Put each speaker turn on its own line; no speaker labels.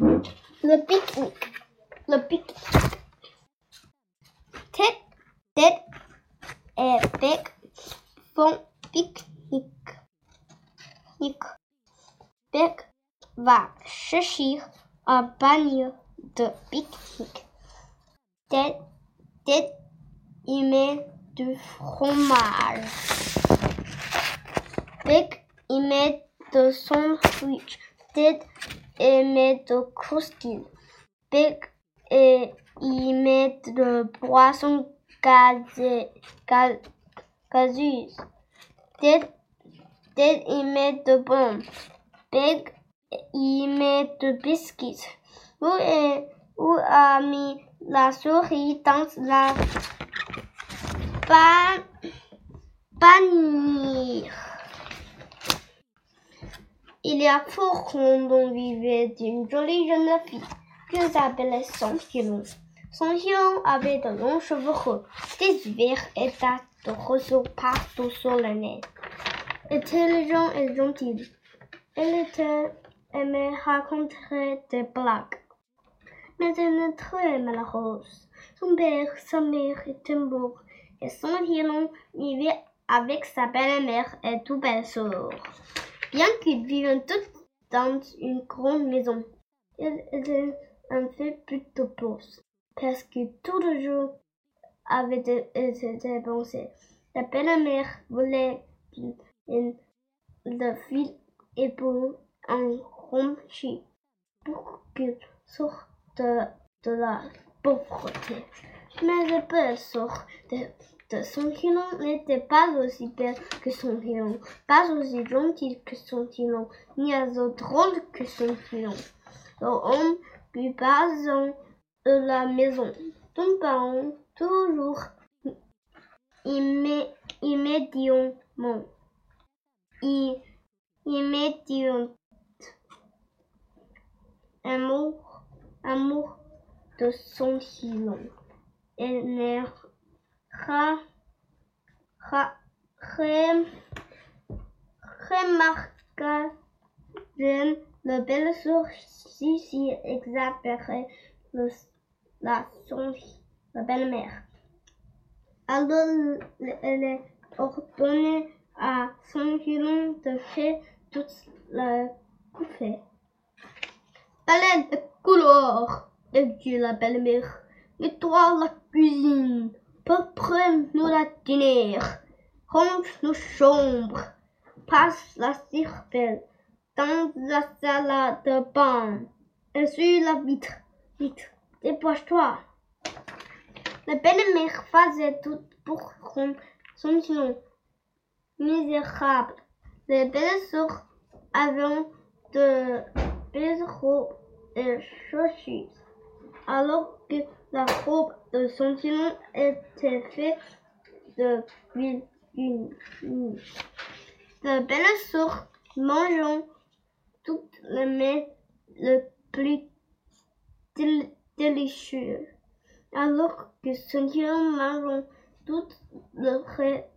Le pique-nique. Le pique-nique. Ted, Ted et Beck font pique-nique. Nique. Va chercher un panier de pique-nique. Ted, Ted y met du fromage. Beck y met de sandwich. Ted y met de croustille. Beck et y met de boisson gazée, gaz, gazeuse. Ted, Ted y met de bombes. Beck y met de biscuits. Où, est, où a mis la souris dans la pan, panier? Il y a fort vivait une jolie jeune fille que s'appelait Santilon. Santilon avait de longs cheveux roux, des yeux et de roseaux partout sur le nez. Intelligent et gentil. Elle était aimait raconter des blagues. Mais elle était très malheureuse. Son père, sa mère étaient morts et Santilon vivait avec sa belle-mère et deux belles-sœurs. Bien qu'ils vivaient tous dans une grande maison, ils étaient un peu plutôt pauvres, parce que tout le jour avait été dépensé. La belle-mère voulait une de fille et pour un rompchi pour qu'il sorte de, la pauvreté. Mais la belle sort de son filon n'était pas aussi belle que son filon, pas aussi gentille que son filon, ni aussi drôle que son filon. L'homme plus passant de la maison, tombant toujours immé immédiatement, immédiatement, amour, amour de son filon. Ra, ra, rem, remarqua le belle sourcil exaspéré le, la, son, la belle-mère. Alors elle ordonnait à son filon de faire toute la bouffer. Allez, de couleur, dit la belle-mère. Nettoie la cuisine. Prends-nous la dîner, range nos chambres, passe la cervelle dans la salle de bain, essuie la vitre, vite, dépêche-toi. La belle-mère faisait tout pour rendre son nom misérable. Les belles sœurs avaient de belles robes et chaussures, alors la robe de filon était faite de huile. De belles sœurs mangeant toutes les mets le plus délicieux, alors que filon mangeant tout le reste